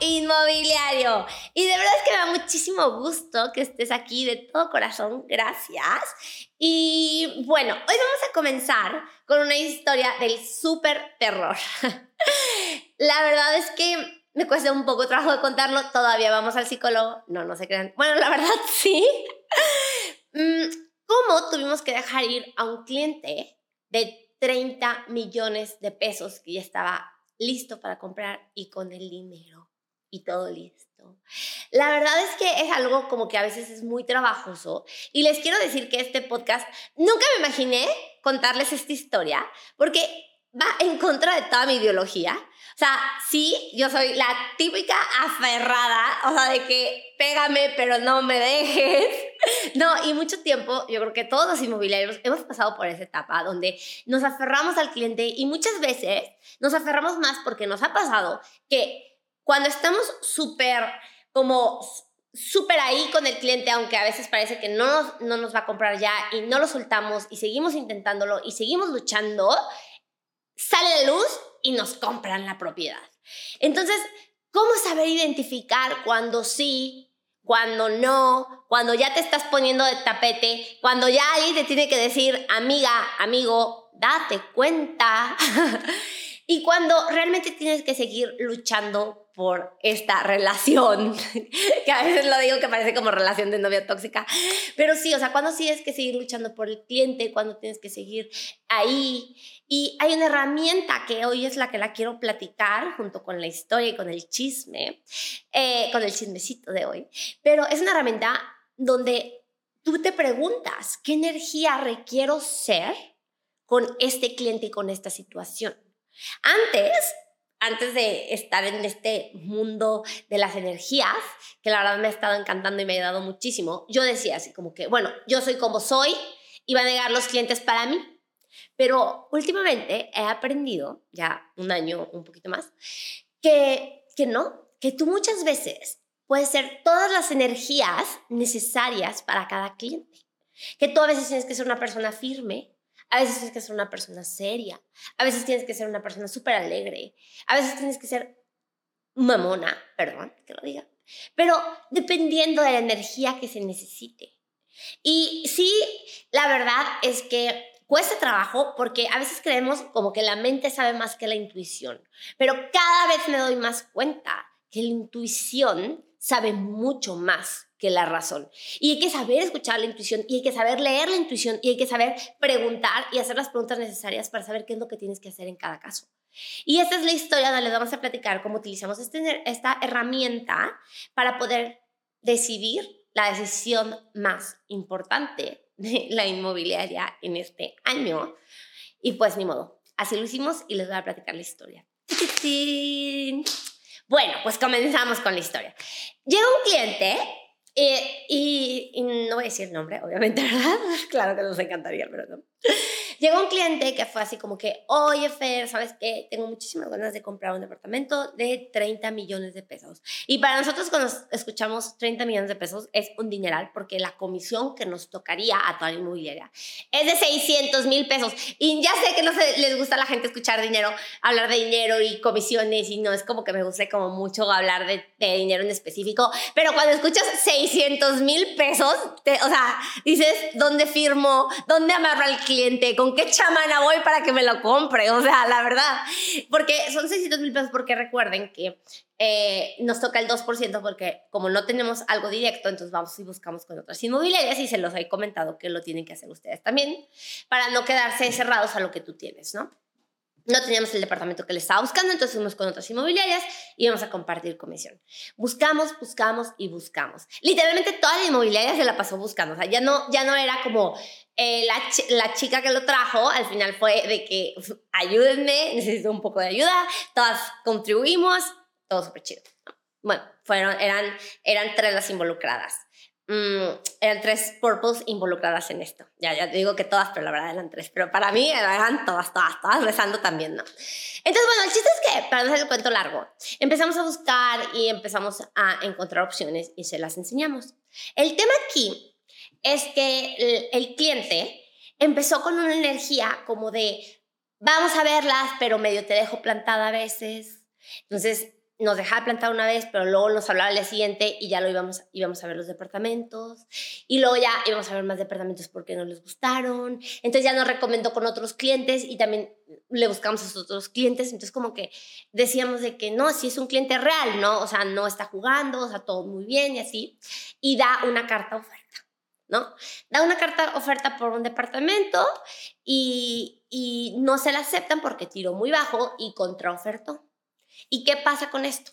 inmobiliario. Y de verdad es que me da muchísimo gusto que estés aquí de todo corazón. Gracias. Y bueno, hoy vamos a comenzar con una historia del súper terror. La verdad es que me cuesta un poco trabajo de contarlo. Todavía vamos al psicólogo. No, no se crean. Bueno, la verdad sí. Mm, ¿Cómo tuvimos que dejar ir a un cliente de 30 millones de pesos que ya estaba listo para comprar y con el dinero y todo listo. La verdad es que es algo como que a veces es muy trabajoso y les quiero decir que este podcast nunca me imaginé contarles esta historia porque va en contra de toda mi ideología. O sea, sí, yo soy la típica aferrada, o sea, de que pégame pero no me dejes. No, y mucho tiempo, yo creo que todos los inmobiliarios hemos pasado por esa etapa donde nos aferramos al cliente y muchas veces nos aferramos más porque nos ha pasado que cuando estamos súper como súper ahí con el cliente, aunque a veces parece que no nos, no nos va a comprar ya y no lo soltamos y seguimos intentándolo y seguimos luchando, sale la luz y nos compran la propiedad. Entonces, ¿cómo saber identificar cuando sí, cuando no, cuando ya te estás poniendo de tapete, cuando ya alguien te tiene que decir, amiga, amigo, date cuenta? y cuando realmente tienes que seguir luchando por esta relación, que a veces lo digo que parece como relación de novia tóxica, pero sí, o sea, cuando tienes que seguir luchando por el cliente, cuando tienes que seguir ahí. Y hay una herramienta que hoy es la que la quiero platicar junto con la historia y con el chisme, eh, con el chismecito de hoy, pero es una herramienta donde tú te preguntas, ¿qué energía requiero ser con este cliente y con esta situación? Antes antes de estar en este mundo de las energías, que la verdad me ha estado encantando y me ha ayudado muchísimo, yo decía así como que, bueno, yo soy como soy y van a llegar los clientes para mí. Pero últimamente he aprendido, ya un año, un poquito más, que, que no, que tú muchas veces puedes ser todas las energías necesarias para cada cliente. Que tú a veces tienes que ser una persona firme, a veces tienes que ser una persona seria, a veces tienes que ser una persona súper alegre, a veces tienes que ser mamona, perdón que lo diga, pero dependiendo de la energía que se necesite. Y sí, la verdad es que cuesta trabajo porque a veces creemos como que la mente sabe más que la intuición, pero cada vez me doy más cuenta que la intuición sabe mucho más que la razón. Y hay que saber escuchar la intuición y hay que saber leer la intuición y hay que saber preguntar y hacer las preguntas necesarias para saber qué es lo que tienes que hacer en cada caso. Y esta es la historia donde les vamos a platicar cómo utilizamos este, esta herramienta para poder decidir la decisión más importante de la inmobiliaria en este año. Y pues ni modo, así lo hicimos y les voy a platicar la historia. Bueno, pues comenzamos con la historia. Llega un cliente eh, y, y, no voy a decir nombre, obviamente, ¿verdad? claro que nos encantaría, pero no. Llegó un cliente que fue así como que, oye Fer, ¿sabes qué? Tengo muchísimas ganas de comprar un departamento de 30 millones de pesos. Y para nosotros cuando escuchamos 30 millones de pesos es un dineral porque la comisión que nos tocaría a toda la inmobiliaria es de 600 mil pesos. Y ya sé que no se, les gusta a la gente escuchar dinero, hablar de dinero y comisiones y no es como que me guste como mucho hablar de, de dinero en específico, pero cuando escuchas 600 mil pesos, o sea, dices, ¿dónde firmo? ¿Dónde amarro al cliente? ¿Con qué chamana voy para que me lo compre? O sea, la verdad. Porque son 600 mil pesos porque recuerden que eh, nos toca el 2% porque como no tenemos algo directo, entonces vamos y buscamos con otras inmobiliarias y se los he comentado que lo tienen que hacer ustedes también para no quedarse cerrados a lo que tú tienes, ¿no? No teníamos el departamento que le estaba buscando, entonces fuimos con otras inmobiliarias y íbamos a compartir comisión. Buscamos, buscamos y buscamos. Literalmente toda la inmobiliaria se la pasó buscando. O sea, ya no, ya no era como eh, la, la, chica que lo trajo, al final fue de que ayúdenme, necesito un poco de ayuda, todas contribuimos, todo súper chido. Bueno, fueron, eran, eran tres las involucradas. Mm, eran tres purples involucradas en esto. Ya, ya te digo que todas, pero la verdad eran tres. Pero para mí eran todas, todas, todas rezando también, ¿no? Entonces, bueno, el chiste es que, para no hacer el cuento largo, empezamos a buscar y empezamos a encontrar opciones y se las enseñamos. El tema aquí es que el, el cliente empezó con una energía como de, vamos a verlas, pero medio te dejo plantada a veces. Entonces, nos dejaba plantar una vez, pero luego nos hablaba al siguiente y ya lo íbamos, íbamos a ver los departamentos. Y luego ya íbamos a ver más departamentos porque no les gustaron. Entonces ya nos recomendó con otros clientes y también le buscamos a sus otros clientes. Entonces como que decíamos de que no, si es un cliente real, ¿no? O sea, no está jugando, o sea, todo muy bien y así. Y da una carta oferta. ¿no? Da una carta oferta por un departamento y, y no se la aceptan porque tiró muy bajo y contraofertó. ¿Y qué pasa con esto?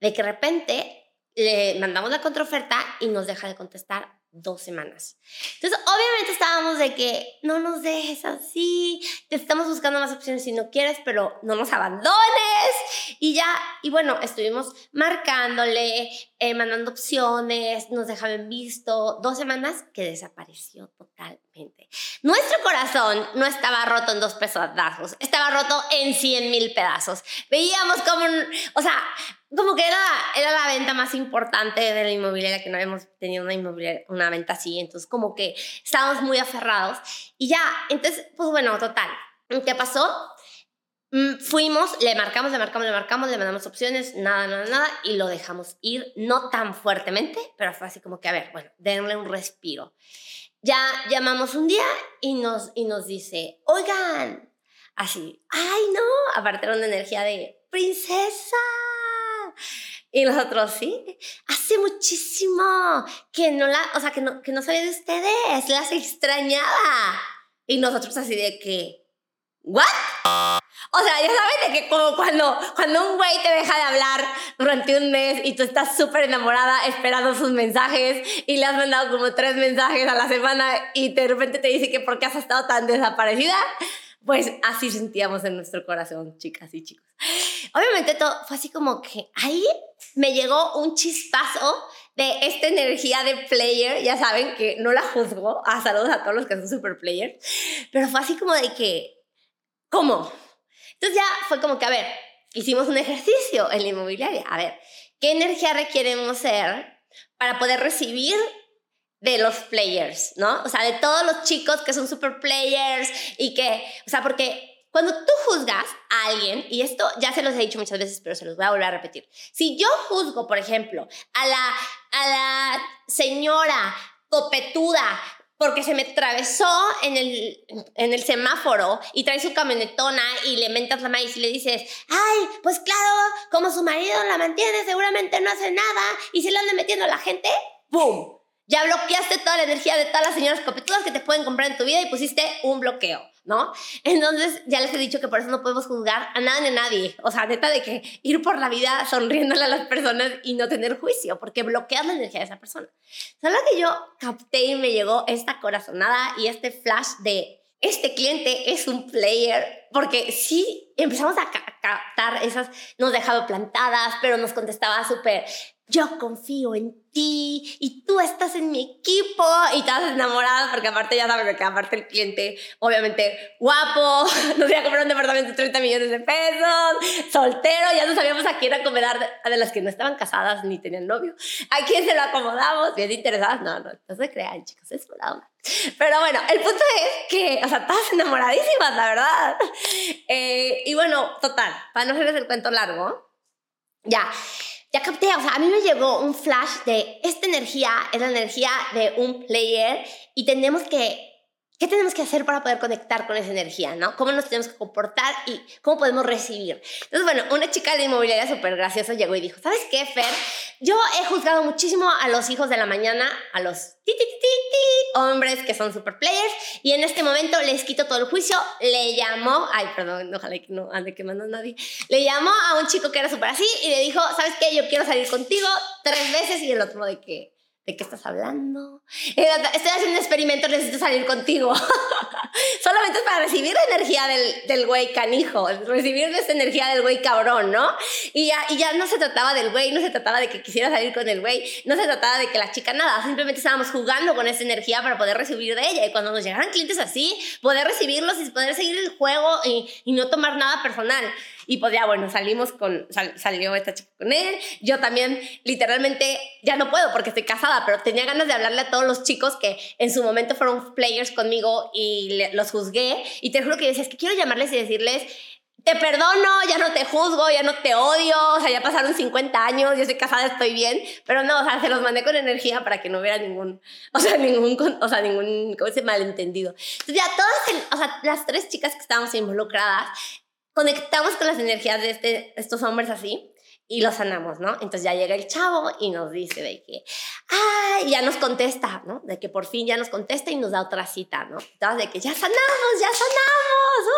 De que de repente le mandamos la contraoferta y nos deja de contestar dos semanas. Entonces, obviamente estábamos de que no nos dejes así, te estamos buscando más opciones si no quieres, pero no nos abandones. Y ya, y bueno, estuvimos marcándole, eh, mandando opciones, nos dejaba en visto, dos semanas que desapareció totalmente. Nuestro corazón no estaba roto en dos pedazos, estaba roto en 100 mil pedazos. Veíamos como, o sea, como que era, era la venta más importante de la inmobiliaria, que no habíamos tenido una, inmobiliaria, una venta así, entonces como que estábamos muy aferrados y ya, entonces, pues bueno, total, ¿qué pasó? Mm, fuimos, le marcamos, le marcamos, le marcamos, le mandamos opciones, nada, nada, nada, y lo dejamos ir, no tan fuertemente, pero fue así como que, a ver, bueno, denle un respiro. Ya llamamos un día y nos, y nos dice, oigan, así, ay no, aparte era una energía de princesa y nosotros, sí, hace muchísimo que no la, o sea, que no, que no sabía de ustedes, las extrañaba. Y nosotros así de que, ¿what? O sea, ya saben de que como cuando, cuando un güey te deja de hablar durante un mes y tú estás súper enamorada esperando sus mensajes y le has mandado como tres mensajes a la semana y de repente te dice que por qué has estado tan desaparecida, pues así sentíamos en nuestro corazón, chicas y chicos. Obviamente todo fue así como que ahí me llegó un chispazo de esta energía de player, ya saben que no la juzgo, a ah, saludos a todos los que son super players, pero fue así como de que, ¿cómo? Entonces ya fue como que, a ver, hicimos un ejercicio en la inmobiliaria, a ver, ¿qué energía requeremos ser para poder recibir de los players, ¿no? O sea, de todos los chicos que son super players y que, o sea, porque cuando tú juzgas a alguien, y esto ya se los he dicho muchas veces, pero se los voy a volver a repetir. Si yo juzgo, por ejemplo, a la, señora copetuda porque se me atravesó en el, semáforo y trae su camionetona y le mentas la maíz y le dices, ay, pues claro, como su marido la mantiene, seguramente no hace nada y se le anda metiendo a la gente, ¡pum! Ya bloqueaste toda la energía de todas las señoras copetudas que te pueden comprar en tu vida y pusiste un bloqueo. ¿No? Entonces, ya les he dicho que por eso no podemos juzgar a nada nadie. O sea, neta de que ir por la vida sonriéndole a las personas y no tener juicio, porque bloqueas la energía de esa persona. Solo que yo capté y me llegó esta corazonada y este flash de este cliente es un player, porque sí empezamos a captar esas, nos dejaba plantadas, pero nos contestaba súper, yo confío en ti y tú estás en mi equipo y estás enamorada porque aparte ya sabes que aparte el cliente obviamente guapo, nos iba a comprar un departamento de 30 millones de pesos, soltero, ya no sabíamos a quién acomodar de las que no estaban casadas ni tenían novio, a quién se lo acomodamos, bien interesadas, no, no, no se crean chicos, es broma. Pero bueno, el punto es que, o sea, estás enamoradísimas, la verdad. Eh, y bueno, total, para no hacerles el cuento largo, ya ya capté, o sea, a mí me llegó un flash de esta energía es la energía de un player y tenemos que ¿Qué tenemos que hacer para poder conectar con esa energía, no? ¿Cómo nos tenemos que comportar y cómo podemos recibir? Entonces, bueno, una chica de inmobiliaria súper graciosa llegó y dijo, ¿sabes qué, Fer? Yo he juzgado muchísimo a los hijos de la mañana, a los ti, ti, ti, hombres que son super players, y en este momento les quito todo el juicio. Le llamó, ay, perdón, ojalá que no ande quemando a nadie. Le llamó a un chico que era súper así y le dijo, ¿sabes qué? Yo quiero salir contigo tres veces y el otro de que ¿De qué estás hablando? Eh, estoy haciendo un experimento, necesito salir contigo. Solamente para recibir la energía del, del güey canijo, recibir esa energía del güey cabrón, ¿no? Y ya, y ya no se trataba del güey, no se trataba de que quisiera salir con el güey, no se trataba de que la chica nada, simplemente estábamos jugando con esa energía para poder recibir de ella. Y cuando nos llegaran clientes así, poder recibirlos y poder seguir el juego y, y no tomar nada personal. Y pues ya, bueno, salimos con, salió esta chica con él. Yo también, literalmente, ya no puedo porque estoy casada, pero tenía ganas de hablarle a todos los chicos que en su momento fueron players conmigo y los juzgué. Y te juro que decía, es que quiero llamarles y decirles te perdono, ya no te juzgo, ya no te odio, o sea, ya pasaron 50 años, yo estoy casada, estoy bien, pero no, o sea, se los mandé con energía para que no hubiera ningún, o sea, ningún, o sea, ningún, ¿cómo se malentendido? Entonces ya todas, o sea, las tres chicas que estábamos involucradas, conectamos con las energías de este, estos hombres así, y lo sanamos, ¿no? Entonces ya llega el chavo y nos dice de que, ay, ya nos contesta, ¿no? De que por fin ya nos contesta y nos da otra cita, ¿no? Entonces de que ya sanamos, ya sanamos,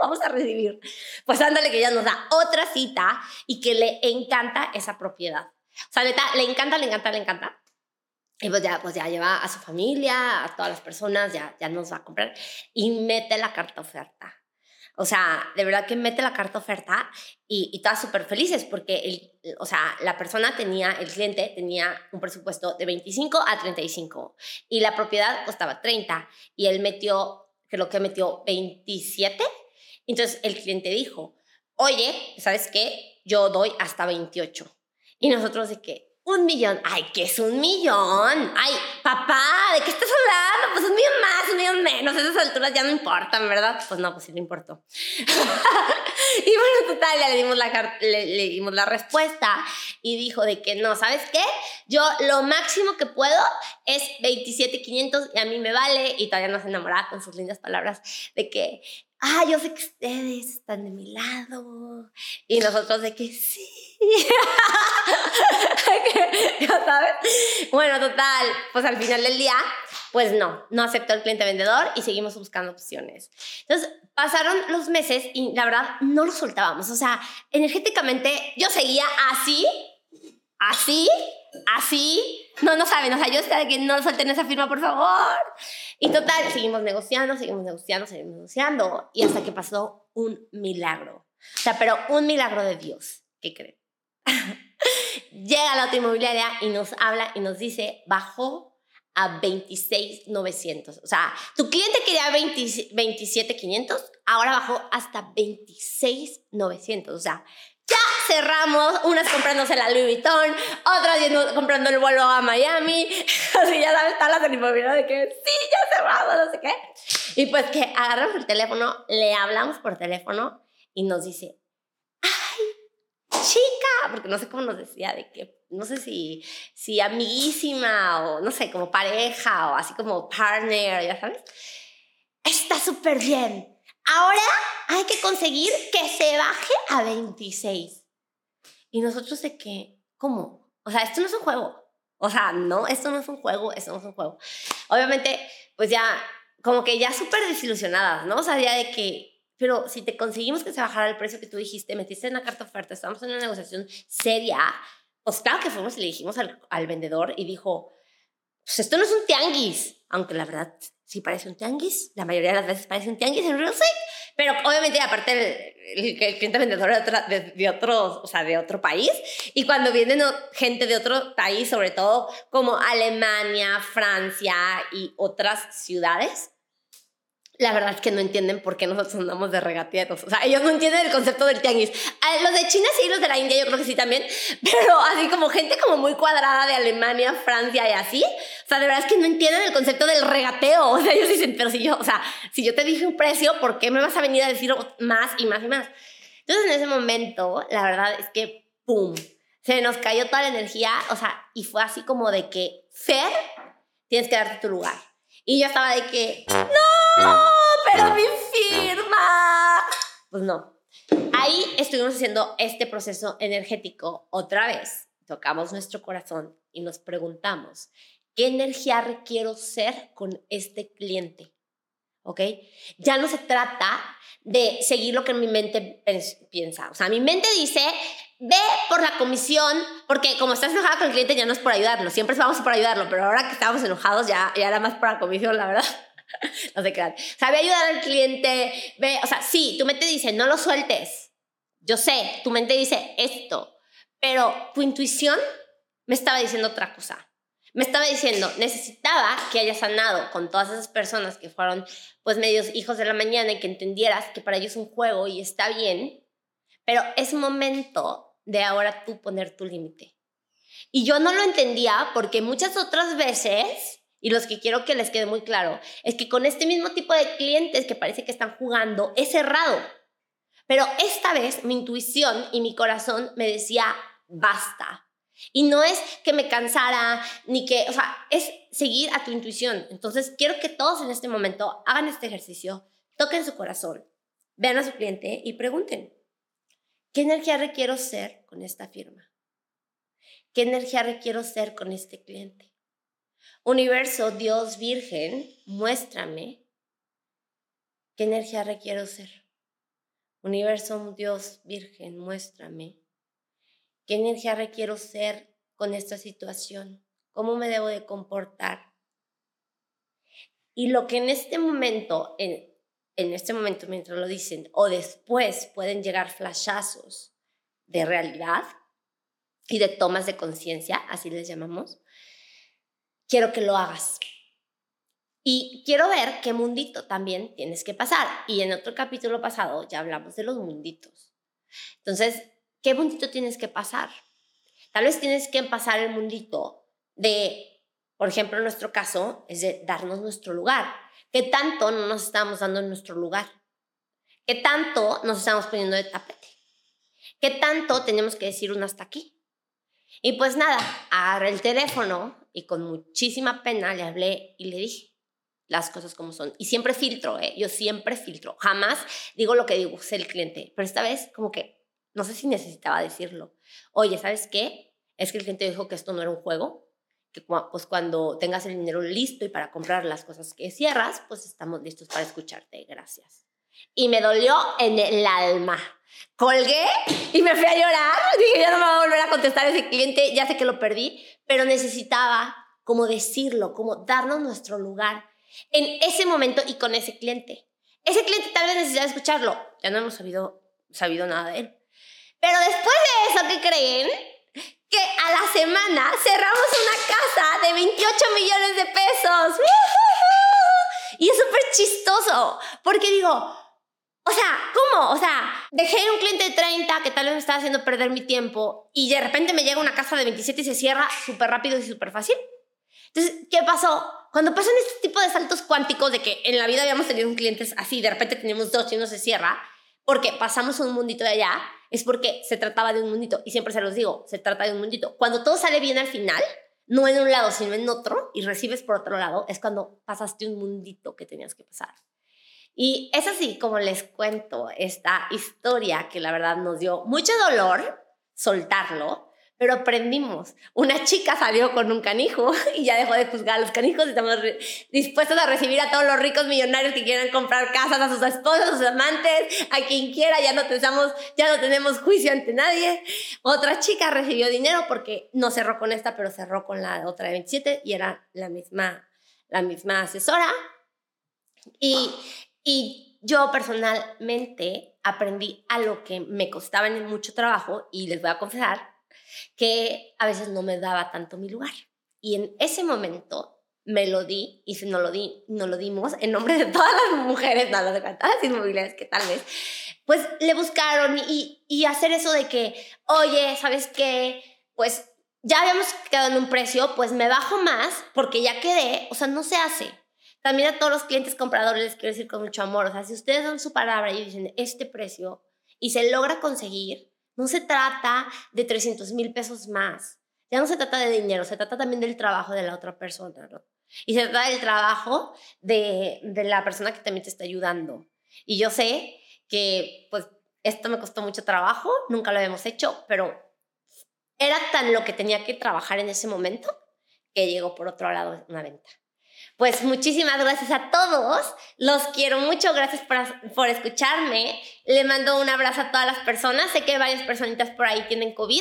vamos a recibir. Pues ándale que ya nos da otra cita y que le encanta esa propiedad. O sea, neta, le encanta, le encanta, le encanta. Y pues ya, pues ya lleva a su familia, a todas las personas, ya, ya nos va a comprar y mete la carta oferta. O sea, de verdad que mete la carta oferta y, y súper felices porque, el, o sea, la persona tenía, el cliente tenía un presupuesto de 25 a 35 y la propiedad costaba 30 y él metió, creo que metió 27. Entonces el cliente dijo, oye, ¿sabes qué? Yo doy hasta 28. Y nosotros de que, un millón. Ay, ¿qué es un millón? Ay, papá, ¿de qué estás hablando? Pues un millón más, un millón menos. Esas alturas ya no importan, ¿verdad? Pues no, pues sí no importó. y bueno, total, ya le dimos, la, le, le, dimos la respuesta y dijo de que no, ¿sabes qué? Yo lo máximo que puedo es 27,500 y a mí me vale. Y todavía nos enamoraba con sus lindas palabras de que ah, yo sé que ustedes están de mi lado. Y nosotros de que sí. ya sabes. Bueno, total, pues al final del día, pues no, no aceptó el cliente vendedor y seguimos buscando opciones. Entonces, pasaron los meses y la verdad no lo soltábamos. O sea, energéticamente yo seguía así, así, así. No, no saben, o sea, yo estaba que no suelten esa firma, por favor. Y total, seguimos negociando, seguimos negociando, seguimos negociando. Y hasta que pasó un milagro. O sea, pero un milagro de Dios. ¿Qué creen? Llega la otra inmobiliaria y nos habla y nos dice, bajó a 26,900. O sea, tu cliente quería 27,500, ahora bajó hasta 26,900. O sea, ya cerramos, unas comprándose la Louis Vuitton, otras comprando el vuelo a Miami, así ya sabes, están las inmobiliarias de que sí, ya cerramos, no sé qué. Y pues que agarramos el teléfono, le hablamos por teléfono y nos dice, chica, porque no sé cómo nos decía, de que, no sé si, si amiguísima o no sé, como pareja o así como partner, ya sabes. Está súper bien. Ahora hay que conseguir que se baje a 26. Y nosotros de que, ¿cómo? O sea, esto no es un juego. O sea, no, esto no es un juego, esto no es un juego. Obviamente, pues ya, como que ya súper desilusionadas, ¿no? O sea, ya de que pero si te conseguimos que se bajara el precio que tú dijiste, metiste en la carta oferta, estamos en una negociación seria, pues claro que fuimos y le dijimos al, al vendedor y dijo, pues esto no es un tianguis, aunque la verdad sí parece un tianguis, la mayoría de las veces parece un tianguis en real estate, pero obviamente aparte el, el, el cliente vendedor de, otra, de, de, otro, o sea, de otro país, y cuando vienen gente de otro país, sobre todo como Alemania, Francia y otras ciudades, la verdad es que no entienden por qué nosotros andamos de regateros. O sea, ellos no entienden el concepto del tianguis. Los de China sí, los de la India yo creo que sí también, pero así como gente como muy cuadrada de Alemania, Francia y así. O sea, de verdad es que no entienden el concepto del regateo. O sea, ellos dicen, pero si yo, o sea, si yo te dije un precio, ¿por qué me vas a venir a decir más y más y más? Entonces, en ese momento, la verdad es que, ¡pum! Se nos cayó toda la energía, o sea, y fue así como de que, Fer, tienes que darte tu lugar. Y yo estaba de que, ¡no! ¡Pero mi firma! Pues no. Ahí estuvimos haciendo este proceso energético otra vez. Tocamos nuestro corazón y nos preguntamos, ¿qué energía requiero ser con este cliente? ¿Ok? Ya no se trata de seguir lo que mi mente piensa. O sea, mi mente dice, ve por la comisión, porque como estás enojada con el cliente ya no es por ayudarlo, siempre vamos por ayudarlo, pero ahora que estamos enojados ya, ya era más por la comisión, la verdad. no se crean. O sea, ve ayudar al cliente, ve, o sea, sí, tu mente dice, no lo sueltes. Yo sé, tu mente dice esto, pero tu intuición me estaba diciendo otra cosa. Me estaba diciendo, necesitaba que hayas sanado con todas esas personas que fueron pues medios hijos de la mañana y que entendieras que para ellos es un juego y está bien, pero es momento de ahora tú poner tu límite. Y yo no lo entendía porque muchas otras veces, y los que quiero que les quede muy claro, es que con este mismo tipo de clientes que parece que están jugando, es cerrado. Pero esta vez mi intuición y mi corazón me decía, basta. Y no es que me cansara, ni que, o sea, es seguir a tu intuición. Entonces, quiero que todos en este momento hagan este ejercicio, toquen su corazón, vean a su cliente y pregunten, ¿qué energía requiero ser con esta firma? ¿Qué energía requiero ser con este cliente? Universo, Dios, Virgen, muéstrame qué energía requiero ser. Universo, Dios, Virgen, muéstrame qué energía requiero ser con esta situación, cómo me debo de comportar. Y lo que en este momento, en, en este momento mientras lo dicen, o después pueden llegar flashazos de realidad y de tomas de conciencia, así les llamamos, quiero que lo hagas. Y quiero ver qué mundito también tienes que pasar. Y en otro capítulo pasado ya hablamos de los munditos. Entonces, ¿qué mundito tienes que pasar? Tal vez tienes que pasar el mundito de, por ejemplo, en nuestro caso, es de darnos nuestro lugar. ¿Qué tanto no nos estamos dando en nuestro lugar? ¿Qué tanto nos estamos poniendo de tapete? ¿Qué tanto tenemos que decir un hasta aquí? Y pues nada, agarré el teléfono y con muchísima pena le hablé y le dije las cosas como son. Y siempre filtro, ¿eh? Yo siempre filtro. Jamás digo lo que digo, sé el cliente. Pero esta vez como que no sé si necesitaba decirlo. Oye, ¿sabes qué? Es que el cliente dijo que esto no era un juego, que pues cuando tengas el dinero listo y para comprar las cosas que cierras, pues estamos listos para escucharte. Gracias. Y me dolió en el alma. Colgué y me fui a llorar. Dije, ya no me va a volver a contestar ese cliente, ya sé que lo perdí, pero necesitaba como decirlo, como darnos nuestro lugar en ese momento y con ese cliente. Ese cliente tal vez necesitaba escucharlo, ya no hemos sabido, sabido nada de él. Pero después de eso, ¿qué creen? Que a la semana cerramos una casa de 28 millones de pesos. Y es súper chistoso, porque digo, o sea, ¿cómo? O sea, dejé un cliente de 30 que tal vez me estaba haciendo perder mi tiempo y de repente me llega una casa de 27 y se cierra súper rápido y súper fácil. Entonces, ¿qué pasó? Cuando pasan este tipo de saltos cuánticos de que en la vida habíamos tenido un cliente así, de repente tenemos dos y uno se cierra, porque pasamos un mundito de allá, es porque se trataba de un mundito. Y siempre se los digo, se trata de un mundito. Cuando todo sale bien al final, no en un lado, sino en otro, y recibes por otro lado, es cuando pasaste un mundito que tenías que pasar. Y es así como les cuento esta historia que la verdad nos dio mucho dolor soltarlo, pero aprendimos. Una chica salió con un canijo y ya dejó de juzgar a los canijos. Estamos dispuestos a recibir a todos los ricos millonarios que quieran comprar casas a sus esposas, a sus amantes, a quien quiera. Ya no, pensamos, ya no tenemos juicio ante nadie. Otra chica recibió dinero porque no cerró con esta, pero cerró con la otra de 27 y era la misma, la misma asesora. Y y yo personalmente aprendí a lo que me costaba en mucho trabajo y les voy a confesar que a veces no me daba tanto mi lugar. Y en ese momento me lo di y si no lo di, no lo dimos en nombre de todas las mujeres, no, de todas las inmobiliarias que tal vez, pues le buscaron y, y hacer eso de que, oye, ¿sabes qué? Pues ya habíamos quedado en un precio, pues me bajo más porque ya quedé, o sea, no se hace. También a todos los clientes compradores les quiero decir con mucho amor, o sea, si ustedes dan su palabra y dicen este precio y se logra conseguir, no se trata de 300 mil pesos más. Ya no se trata de dinero, se trata también del trabajo de la otra persona, ¿no? Y se trata del trabajo de, la persona que también te está ayudando. Y yo sé que, pues, esto me costó mucho trabajo, nunca lo habíamos hecho, pero era tan lo que tenía que trabajar en ese momento que llegó por otro lado una venta. Pues muchísimas gracias a todos. Los quiero mucho. Gracias por, escucharme. Le mando un abrazo a todas las personas. Sé que varias personitas por ahí tienen COVID.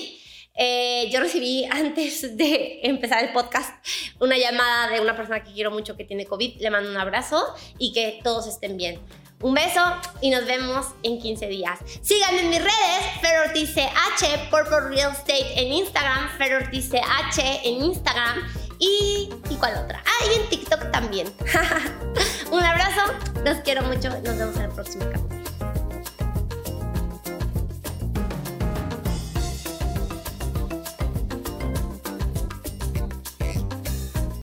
Eh, yo recibí antes de empezar el podcast una llamada de una persona que quiero mucho que tiene COVID. Le mando un abrazo y que todos estén bien. Un beso y nos vemos en 15 días. Síganme en mis redes, FerorticeH, Purple Real Estate en Instagram, FerorticeH en Instagram y, ¿y cuál otra? Ah, y en TikTok también. Un abrazo, los quiero mucho, nos vemos en el próximo capítulo.